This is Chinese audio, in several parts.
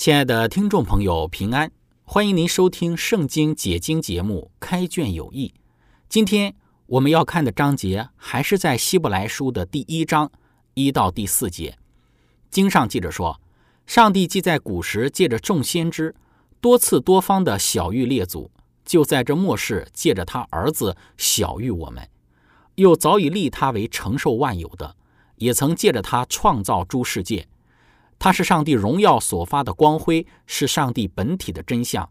亲爱的听众朋友，平安！欢迎您收听《圣经解经》节目《开卷有益》。今天我们要看的章节还是在《希伯来书》的第一章一到第四节。经上记着说，上帝既在古时借着众先知多次多方的小谕列祖，就在这末世借着他儿子小谕我们，又早已立他为承受万有的，也曾借着他创造诸世界。他是上帝荣耀所发的光辉，是上帝本体的真相。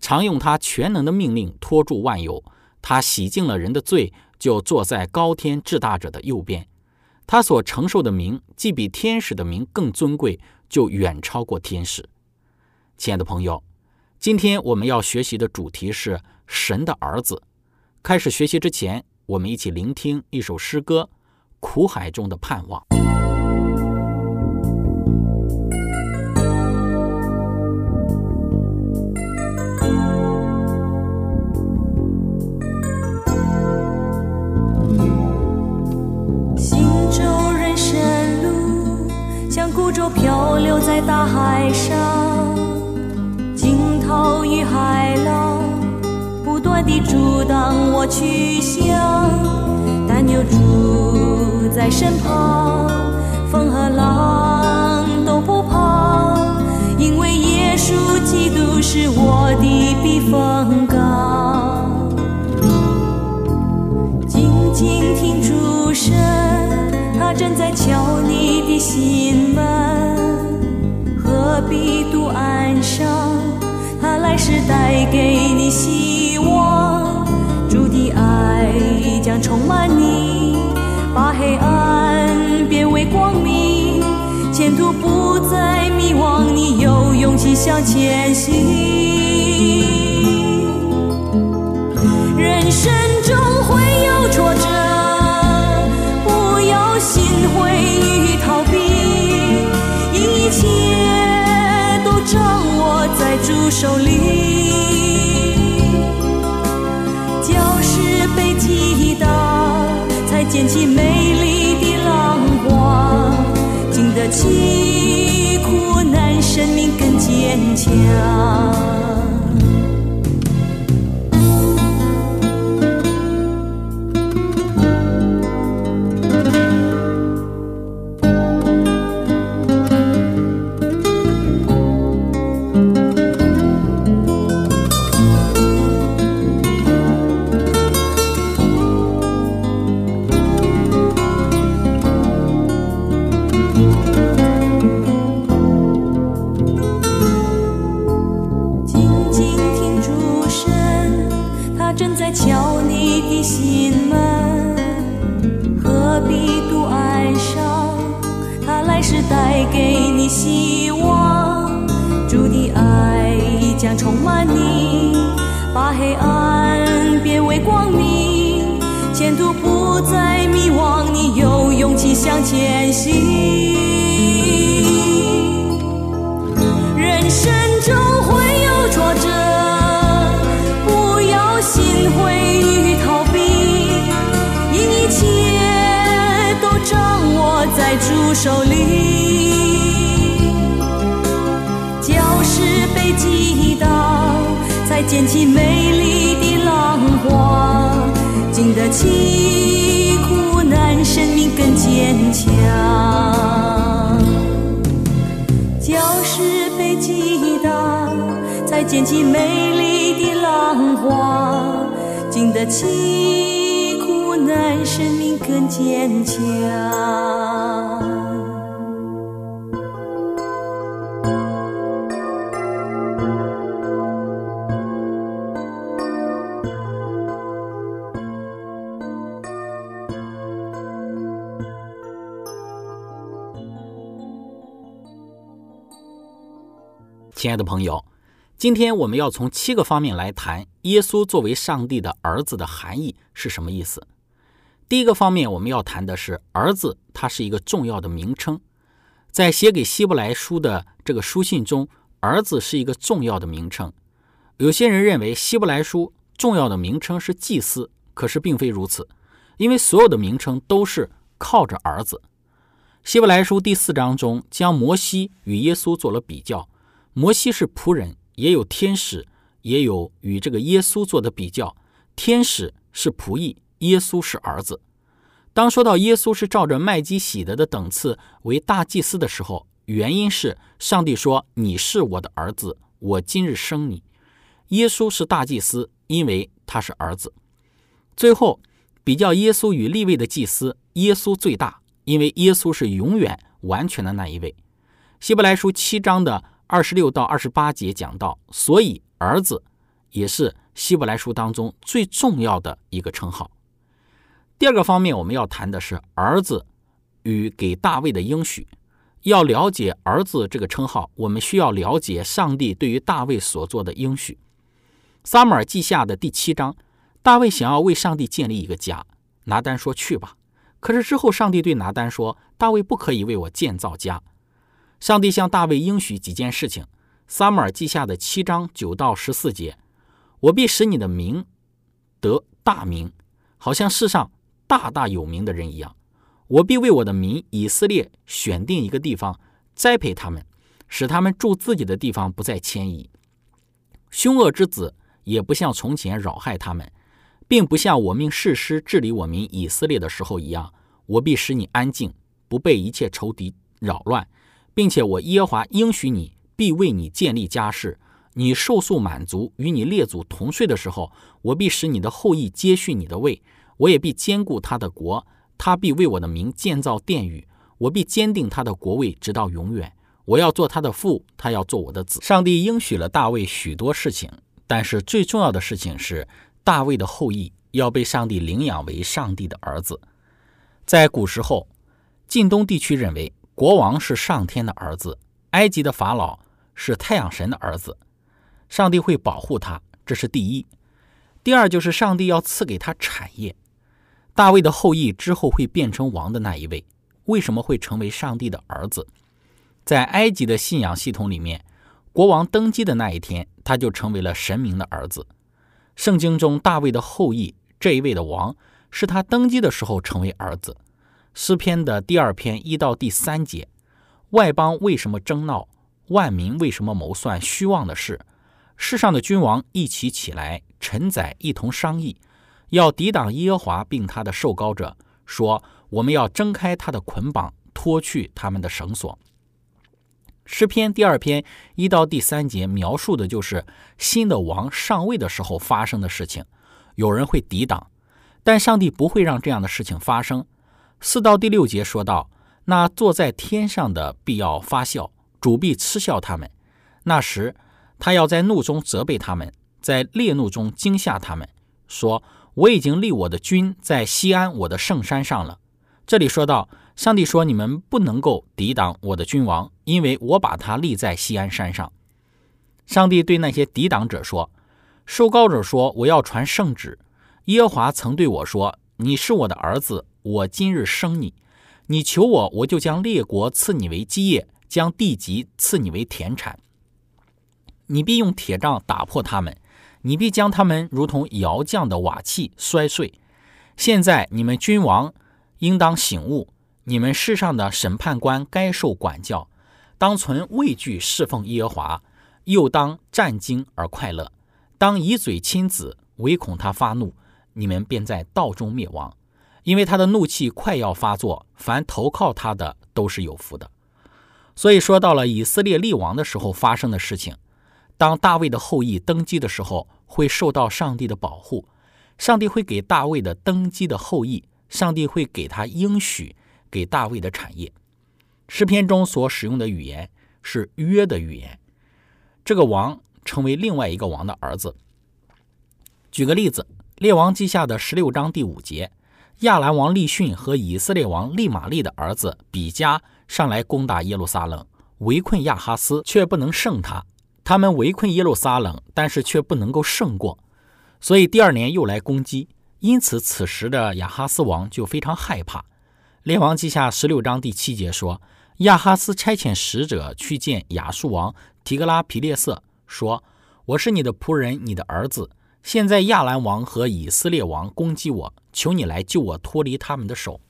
常用他全能的命令托住万有。他洗净了人的罪，就坐在高天至大者的右边。他所承受的名，既比天使的名更尊贵，就远超过天使。亲爱的朋友，今天我们要学习的主题是神的儿子。开始学习之前，我们一起聆听一首诗歌《苦海中的盼望》。留在大海上，惊涛与海浪不断地阻挡我去向，但有主在身旁，风和浪都不怕，因为耶稣基督是我的避风港。静静还是带给你希望，主的爱将充满你，把黑暗变为光明，前途不再迷惘，你有勇气向前行。人生美丽的浪花，经得起手里。礁石被击倒，才溅起美丽的浪花，经得起苦难，生命更坚强。礁石被击倒。才溅起美丽的浪花，经得起苦难，生命更坚强。亲爱的朋友，今天我们要从七个方面来谈耶稣作为上帝的儿子的含义是什么意思。第一个方面，我们要谈的是儿子，它是一个重要的名称。在写给希伯来书的这个书信中，儿子是一个重要的名称。有些人认为希伯来书重要的名称是祭司，可是并非如此，因为所有的名称都是靠着儿子。希伯来书第四章中将摩西与耶稣做了比较。摩西是仆人，也有天使，也有与这个耶稣做的比较。天使是仆役，耶稣是儿子。当说到耶稣是照着麦基喜德的等次为大祭司的时候，原因是上帝说：“你是我的儿子，我今日生你。”耶稣是大祭司，因为他是儿子。最后比较耶稣与立位的祭司，耶稣最大，因为耶稣是永远完全的那一位。希伯来书七章的。二十六到二十八节讲到，所以儿子也是希伯来书当中最重要的一个称号。第二个方面，我们要谈的是儿子与给大卫的应许。要了解儿子这个称号，我们需要了解上帝对于大卫所做的应许。撒母耳记下的第七章，大卫想要为上帝建立一个家，拿单说去吧。可是之后，上帝对拿单说，大卫不可以为我建造家。上帝向大卫应许几件事情，《撒母耳记下》的七章九到十四节：“我必使你的名得大名，好像世上大大有名的人一样。我必为我的民以色列选定一个地方，栽培他们，使他们住自己的地方，不再迁移。凶恶之子也不像从前扰害他们，并不像我命誓师治理我民以色列的时候一样。我必使你安静，不被一切仇敌扰乱。”并且我耶和华应许你，必为你建立家室。你受宿满足，与你列祖同睡的时候，我必使你的后裔接续你的位。我也必兼顾他的国，他必为我的名建造殿宇。我必坚定他的国位，直到永远。我要做他的父，他要做我的子。上帝应许了大卫许多事情，但是最重要的事情是，大卫的后裔要被上帝领养为上帝的儿子。在古时候，晋东地区认为。国王是上天的儿子，埃及的法老是太阳神的儿子，上帝会保护他，这是第一。第二就是上帝要赐给他产业。大卫的后裔之后会变成王的那一位，为什么会成为上帝的儿子？在埃及的信仰系统里面，国王登基的那一天，他就成为了神明的儿子。圣经中大卫的后裔这一位的王，是他登基的时候成为儿子。诗篇的第二篇一到第三节，外邦为什么争闹？万民为什么谋算虚妄的事？世上的君王一起起来，臣宰一同商议，要抵挡耶和华并他的受膏者，说：我们要挣开他的捆绑，脱去他们的绳索。诗篇第二篇一到第三节描述的就是新的王上位的时候发生的事情。有人会抵挡，但上帝不会让这样的事情发生。四到第六节说到，那坐在天上的必要发笑，主必嗤笑他们。那时，他要在怒中责备他们，在烈怒中惊吓他们，说：“我已经立我的君在西安我的圣山上了。”这里说到，上帝说：“你们不能够抵挡我的君王，因为我把他立在西安山上。”上帝对那些抵挡者说：“受膏者说，我要传圣旨。耶和华曾对我说：‘你是我的儿子。’”我今日生你，你求我，我就将列国赐你为基业，将地级赐你为田产。你必用铁杖打破他们，你必将他们如同窑匠的瓦器摔碎。现在你们君王应当醒悟，你们世上的审判官该受管教，当存畏惧侍奉耶和华，又当战惊而快乐，当以嘴亲子，唯恐他发怒，你们便在道中灭亡。因为他的怒气快要发作，凡投靠他的都是有福的。所以说到了以色列立王的时候发生的事情，当大卫的后裔登基的时候，会受到上帝的保护。上帝会给大卫的登基的后裔，上帝会给他应许给大卫的产业。诗篇中所使用的语言是约的语言。这个王成为另外一个王的儿子。举个例子，《列王记下》的十六章第五节，亚兰王利逊和以色列王利玛利的儿子比加上来攻打耶路撒冷，围困亚哈斯，却不能胜他。他们围困耶路撒冷，但是却不能够胜过，所以第二年又来攻击。因此，此时的亚哈斯王就非常害怕。《列王记下》十六章第七节说，亚哈斯差遣使者去见亚述王提格拉皮列色，说：“我是你的仆人，你的儿子。现在亚兰王和以色列王攻击我，求你来救我脱离他们的手。”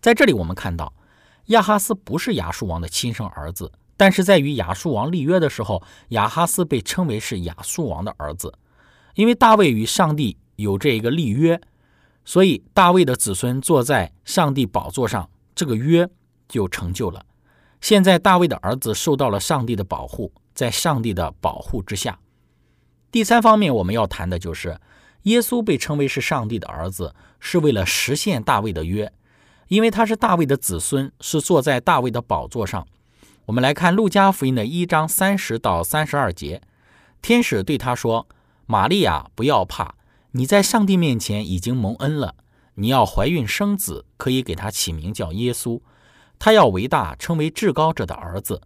在这里，我们看到亚哈斯不是亚述王的亲生儿子。但是在与亚述王立约的时候，亚哈斯被称为是亚述王的儿子，因为大卫与上帝有这一个立约，所以大卫的子孙坐在上帝宝座上，这个约就成就了。现在大卫的儿子受到了上帝的保护，在上帝的保护之下。第三方面我们要谈的就是耶稣被称为是上帝的儿子，是为了实现大卫的约，因为他是大卫的子孙，是坐在大卫的宝座上。我们来看《路加福音》的一章三十到三十二节，天使对他说：“玛利亚，不要怕，你在上帝面前已经蒙恩了。你要怀孕生子，可以给他起名叫耶稣。他要为大，称为至高者的儿子。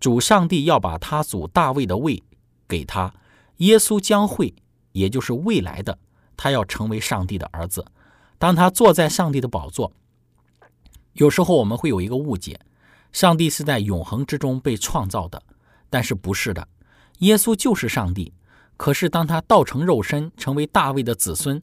主上帝要把他祖大卫的位给他。耶稣将会，也就是未来的，他要成为上帝的儿子。当他坐在上帝的宝座，有时候我们会有一个误解。”上帝是在永恒之中被创造的，但是不是的，耶稣就是上帝。可是当他道成肉身，成为大卫的子孙，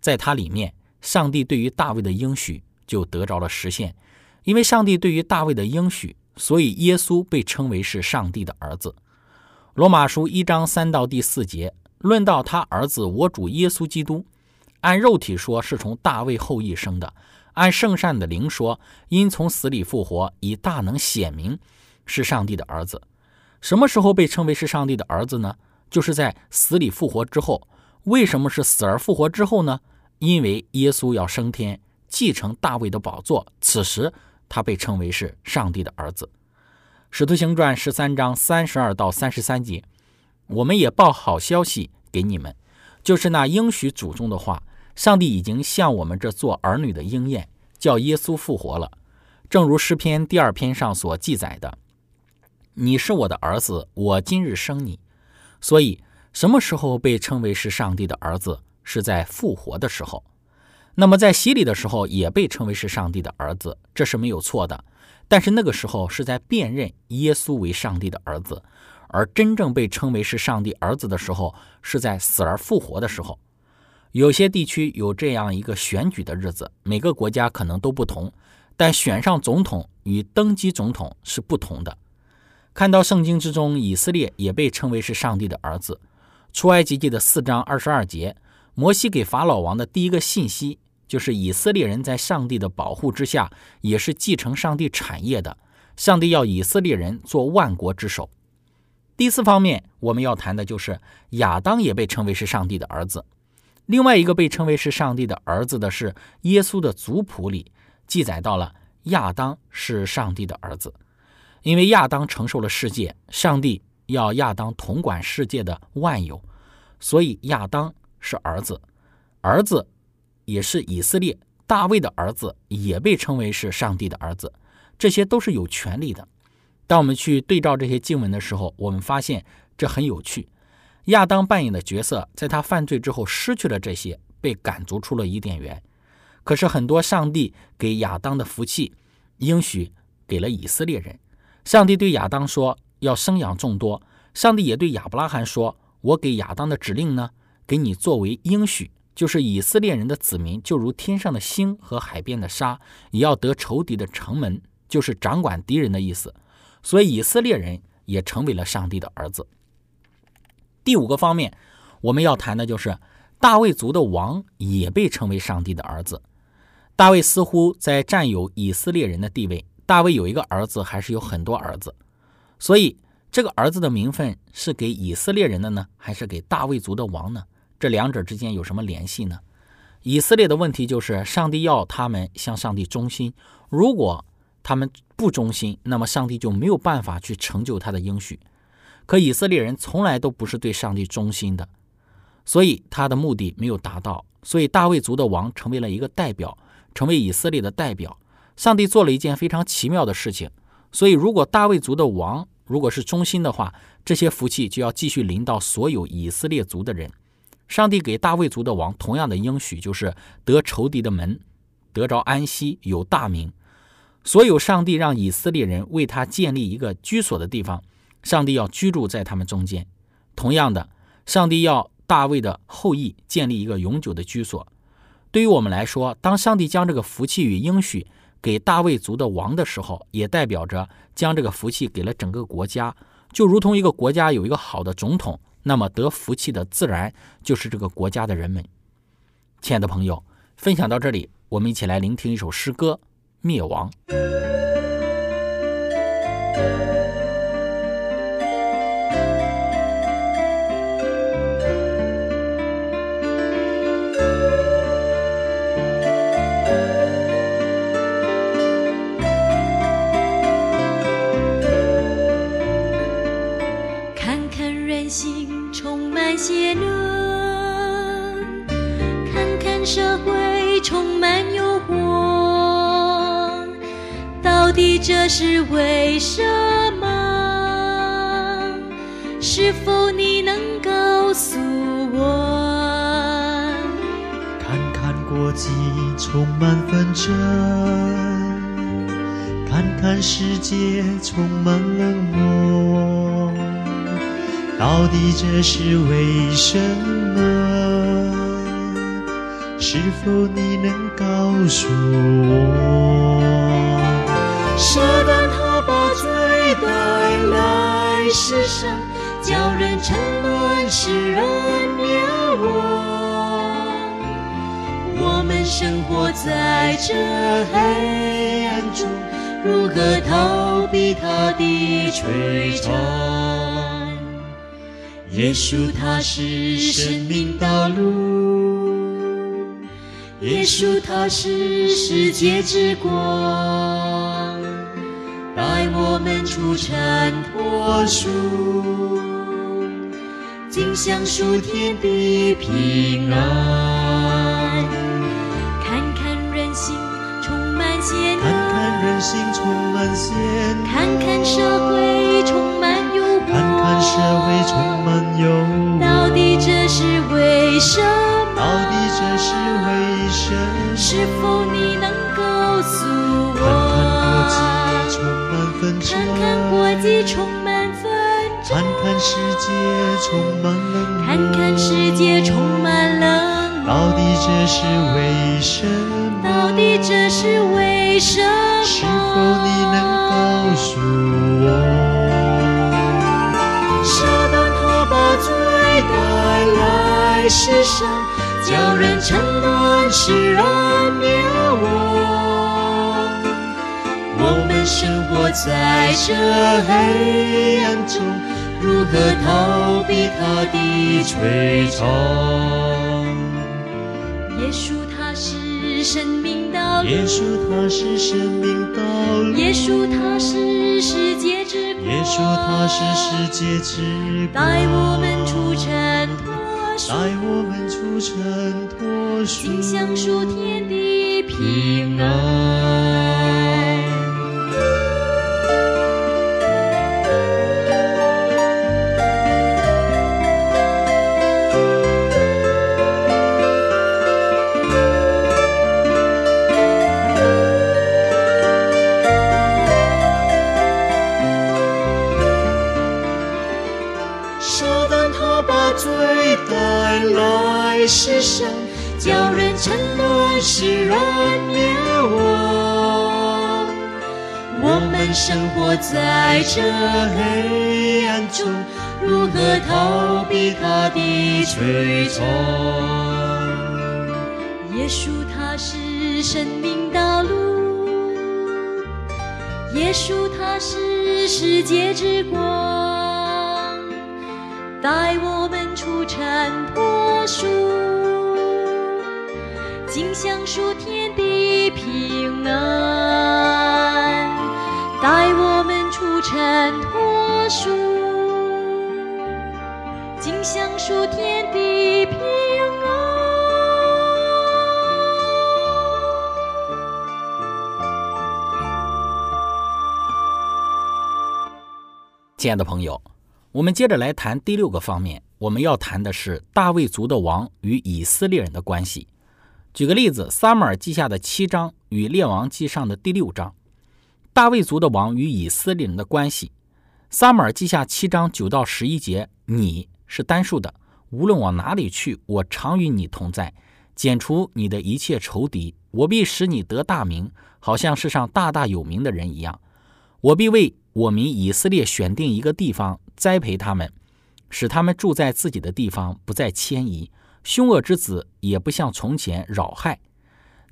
在他里面，上帝对于大卫的应许就得着了实现。因为上帝对于大卫的应许，所以耶稣被称为是上帝的儿子。罗马书一章三到第四节论到他儿子我主耶稣基督，按肉体说是从大卫后裔生的。按圣善的灵说，因从死里复活，以大能显明是上帝的儿子。什么时候被称为是上帝的儿子呢？就是在死里复活之后。为什么是死而复活之后呢？因为耶稣要升天，继承大卫的宝座。此时他被称为是上帝的儿子。使徒行传十三章三十二到三十三节，我们也报好消息给你们，就是那应许祖宗的话。上帝已经向我们这做儿女的应验，叫耶稣复活了。正如诗篇第二篇上所记载的：“你是我的儿子，我今日生你。”所以，什么时候被称为是上帝的儿子？是在复活的时候。那么，在洗礼的时候也被称为是上帝的儿子，这是没有错的。但是那个时候是在辨认耶稣为上帝的儿子，而真正被称为是上帝儿子的时候，是在死而复活的时候。有些地区有这样一个选举的日子，每个国家可能都不同，但选上总统与登基总统是不同的。看到圣经之中，以色列也被称为是上帝的儿子。出埃及记的四章二十二节，摩西给法老王的第一个信息就是以色列人在上帝的保护之下，也是继承上帝产业的。上帝要以色列人做万国之首。第四方面，我们要谈的就是亚当也被称为是上帝的儿子。另外一个被称为是上帝的儿子的是耶稣的族谱里记载到了亚当是上帝的儿子，因为亚当承受了世界，上帝要亚当统管世界的万有，所以亚当是儿子，儿子也是以色列大卫的儿子，也被称为是上帝的儿子，这些都是有权利的。当我们去对照这些经文的时候，我们发现这很有趣。亚当扮演的角色，在他犯罪之后失去了这些，被赶逐出了伊甸园。可是很多上帝给亚当的福气，应许给了以色列人。上帝对亚当说要生养众多。上帝也对亚伯拉罕说：“我给亚当的指令呢，给你作为应许，就是以色列人的子民，就如天上的星和海边的沙，也要得仇敌的城门，就是掌管敌人的意思。所以以色列人也成为了上帝的儿子。”第五个方面，我们要谈的就是大卫族的王也被称为上帝的儿子。大卫似乎在占有以色列人的地位。大卫有一个儿子，还是有很多儿子？所以这个儿子的名分是给以色列人的呢，还是给大卫族的王呢？这两者之间有什么联系呢？以色列的问题就是上帝要他们向上帝忠心，如果他们不忠心，那么上帝就没有办法去成就他的应许。可以色列人从来都不是对上帝忠心的，所以他的目的没有达到。所以大卫族的王成为了一个代表，成为以色列的代表。上帝做了一件非常奇妙的事情。所以，如果大卫族的王如果是忠心的话，这些福气就要继续临到所有以色列族的人。上帝给大卫族的王同样的应许，就是得仇敌的门，得着安息，有大名。所有上帝让以色列人为他建立一个居所的地方，上帝要居住在他们中间。同样的，上帝要大卫的后裔建立一个永久的居所。对于我们来说，当上帝将这个福气与应许给大卫族的王的时候，也代表着将这个福气给了整个国家，就如同一个国家有一个好的总统。那么得福气的自然就是这个国家的人们。亲爱的朋友，分享到这里，我们一起来聆听一首诗歌《灭亡》。这是为什么？是否你能告诉我？看看国际充满纷争，看看世界充满冷漠，到底这是为什么？是否你能告诉我？舍得他把罪带来世上，叫人沉沦，使人灭亡。我们生活在这黑暗中，如何逃避他的摧残？耶稣他是生命道路，耶稣他是世界之光。带我们出尘脱俗，尽享属天地平安。看看人心充满险恶，看看人心充满险恶，看看社会充满诱惑，看看社会充满诱惑。到底这是为什么？到底这是为什么？是否充满纷争，看看世界充满冷漠，看看世界充满冷漠。到底这是为什么？到底这是为什么？是否你能告诉我？舍得他把罪带来世上，叫人沉沦，使人灭亡。活在这黑暗中，如何逃避他的摧残？耶稣他是生命道路，耶稣他是生命道路，耶稣他是世界之光，耶稣他是世界之光，带我们出尘脱俗，带我们出尘脱俗，心享属天的平安。世上叫人沉沦，使人灭亡。我们生活在这黑暗中，如何逃避他的追踪？耶稣他是生命道路，耶稣他是世界之光，带我们出尘脱俗，尽享属天的平安，带我们出尘脱俗，尽享属天的平安。亲爱的朋友，我们接着来谈第六个方面。我们要谈的是大卫族的王与以色列人的关系。举个例子，《撒母耳记下》的七章与《列王记上》的第六章，大卫族的王与以色列人的关系。《撒母耳记下》七章九到十一节，你是单数的，无论往哪里去，我常与你同在，剪除你的一切仇敌，我必使你得大名，好像世上大大有名的人一样。我必为我民以色列选定一个地方，栽培他们，使他们住在自己的地方，不再迁移。凶恶之子也不像从前扰害。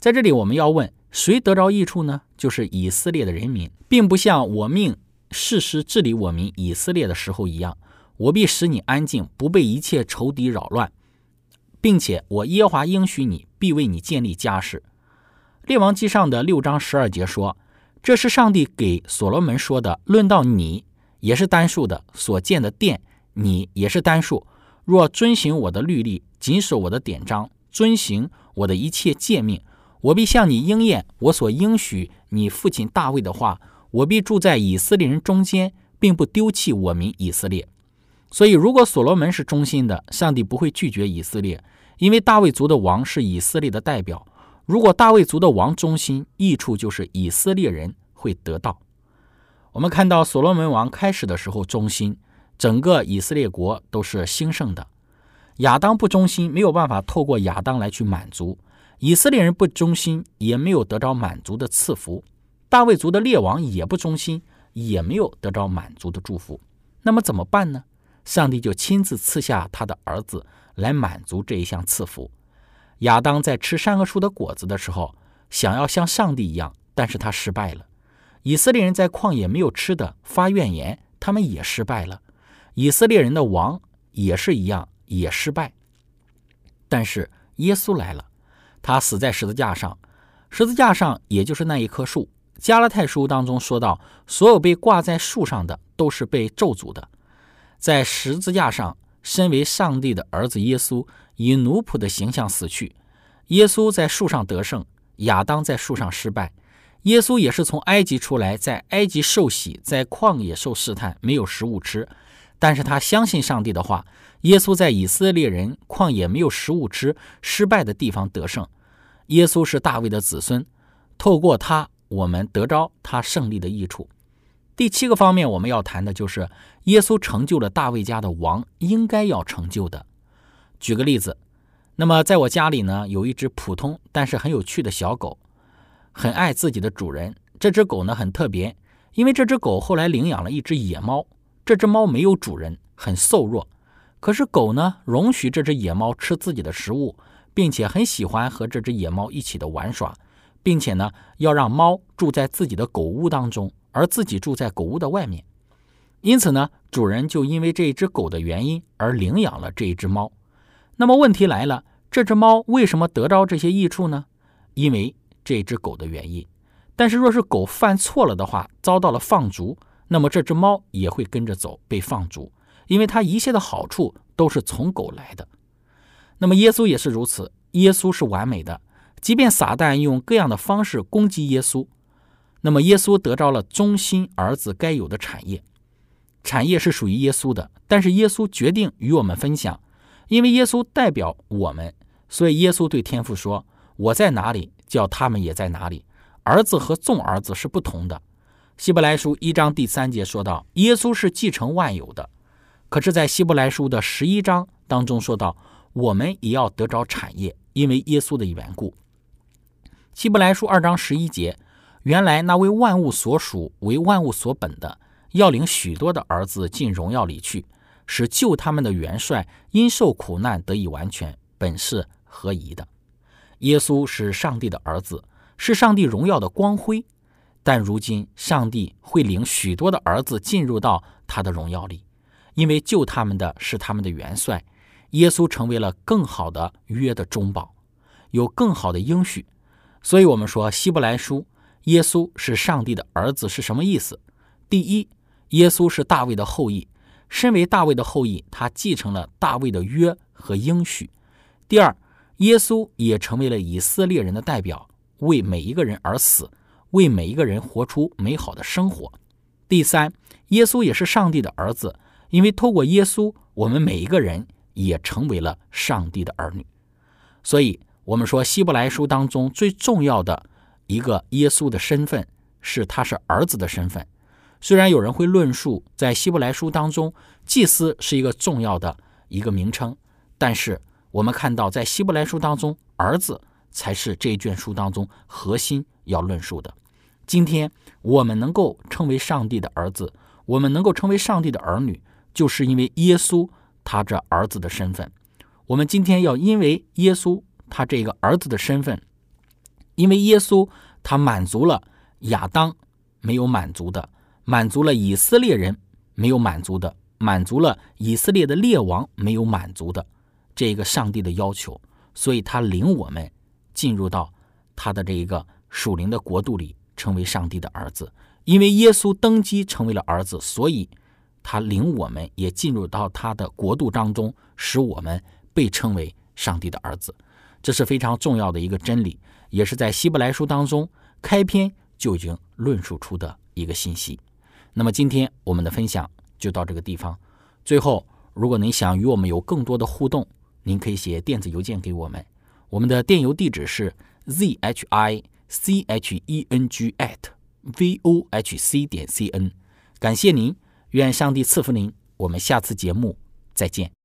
在这里，我们要问：谁得着益处呢？就是以色列的人民，并不像我命世师治理我民以色列的时候一样。我必使你安静，不被一切仇敌扰乱，并且我耶华应许你，必为你建立家室。列王记上的六章十二节说。这是上帝给所罗门说的。论到你，也是单数的所建的殿，你也是单数。若遵行我的律例，谨守我的典章，遵行我的一切诫命，我必向你应验我所应许你父亲大卫的话。我必住在以色列人中间，并不丢弃我民以色列。所以，如果所罗门是忠心的，上帝不会拒绝以色列，因为大卫族的王是以色列的代表。如果大卫族的王忠心，益处就是以色列人会得到。我们看到所罗门王开始的时候忠心，整个以色列国都是兴盛的。亚当不忠心，没有办法透过亚当来去满足以色列人不忠心，也没有得着满足的赐福。大卫族的列王也不忠心，也没有得着满足的祝福。那么怎么办呢？上帝就亲自赐下他的儿子来满足这一项赐福。亚当在吃善恶树的果子的时候，想要像上帝一样，但是他失败了。以色列人在旷野没有吃的，发怨言，他们也失败了。以色列人的王也是一样，也失败。但是耶稣来了，他死在十字架上，十字架上也就是那一棵树。加拉太书当中说到，所有被挂在树上的都是被咒诅的。在十字架上，身为上帝的儿子耶稣。以奴仆的形象死去，耶稣在树上得胜，亚当在树上失败。耶稣也是从埃及出来，在埃及受洗，在旷野受试探，没有食物吃，但是他相信上帝的话。耶稣在以色列人旷野没有食物吃、失败的地方得胜。耶稣是大卫的子孙，透过他，我们得着他胜利的益处。第七个方面，我们要谈的就是耶稣成就了大卫家的王应该要成就的。举个例子，那么在我家里呢，有一只普通但是很有趣的小狗，很爱自己的主人。这只狗呢很特别，因为这只狗后来领养了一只野猫。这只猫没有主人，很瘦弱，可是狗呢容许这只野猫吃自己的食物，并且很喜欢和这只野猫一起的玩耍，并且呢要让猫住在自己的狗屋当中，而自己住在狗屋的外面。因此呢，主人就因为这一只狗的原因而领养了这一只猫。那么问题来了，这只猫为什么得着这些益处呢？因为这只狗的原因。但是若是狗犯错了的话，遭到了放逐，那么这只猫也会跟着走，被放逐，因为它一切的好处都是从狗来的。那么耶稣也是如此，耶稣是完美的，即便撒旦用各样的方式攻击耶稣，那么耶稣得着了忠心儿子该有的产业，产业是属于耶稣的，但是耶稣决定与我们分享。因为耶稣代表我们，所以耶稣对天父说：“我在哪里，叫他们也在哪里。”儿子和众儿子是不同的。希伯来书一章第三节说到，耶稣是继承万有的。可是，在希伯来书的十一章当中说到，我们也要得着产业，因为耶稣的缘故。希伯来书二章十一节，原来那为万物所属、为万物所本的，要领许多的儿子进荣耀里去。使救他们的元帅因受苦难得以完全，本是合宜的。耶稣是上帝的儿子，是上帝荣耀的光辉。但如今上帝会领许多的儿子进入到他的荣耀里，因为救他们的是他们的元帅。耶稣成为了更好的约的中保，有更好的应许。所以，我们说希伯来书，耶稣是上帝的儿子是什么意思？第一，耶稣是大卫的后裔，身为大卫的后裔，他继承了大卫的约和应许。第二，耶稣也成为了以色列人的代表，为每一个人而死，为每一个人活出美好的生活。第三，耶稣也是上帝的儿子，因为透过耶稣，我们每一个人也成为了上帝的儿女。所以，我们说希伯来书当中最重要的一个耶稣的身份是他是儿子的身份。虽然有人会论述在希伯来书当中，祭司是一个重要的一个名称，但是。我们看到，在希伯来书当中，儿子才是这一卷书当中核心要论述的。今天我们能够称为上帝的儿子，我们能够成为上帝的儿女，就是因为耶稣他这儿子的身份。我们今天要因为耶稣他这个儿子的身份，因为耶稣他满足了亚当没有满足的，满足了以色列人没有满足的，满足了以色列的列王没有满足的。这一个上帝的要求，所以他领我们进入到他的这一个属灵的国度里，成为上帝的儿子。因为耶稣登基成为了儿子，所以他领我们也进入到他的国度当中，使我们被称为上帝的儿子。这是非常重要的一个真理，也是在希伯来书当中开篇就已经论述出的一个信息。那么今天我们的分享就到这个地方。最后，如果您想与我们有更多的互动，您可以写电子邮件给我们，我们的电邮地址是 z h i c h e n g at v o h c 点 c n。感谢您，愿上帝赐福您。我们下次节目再见。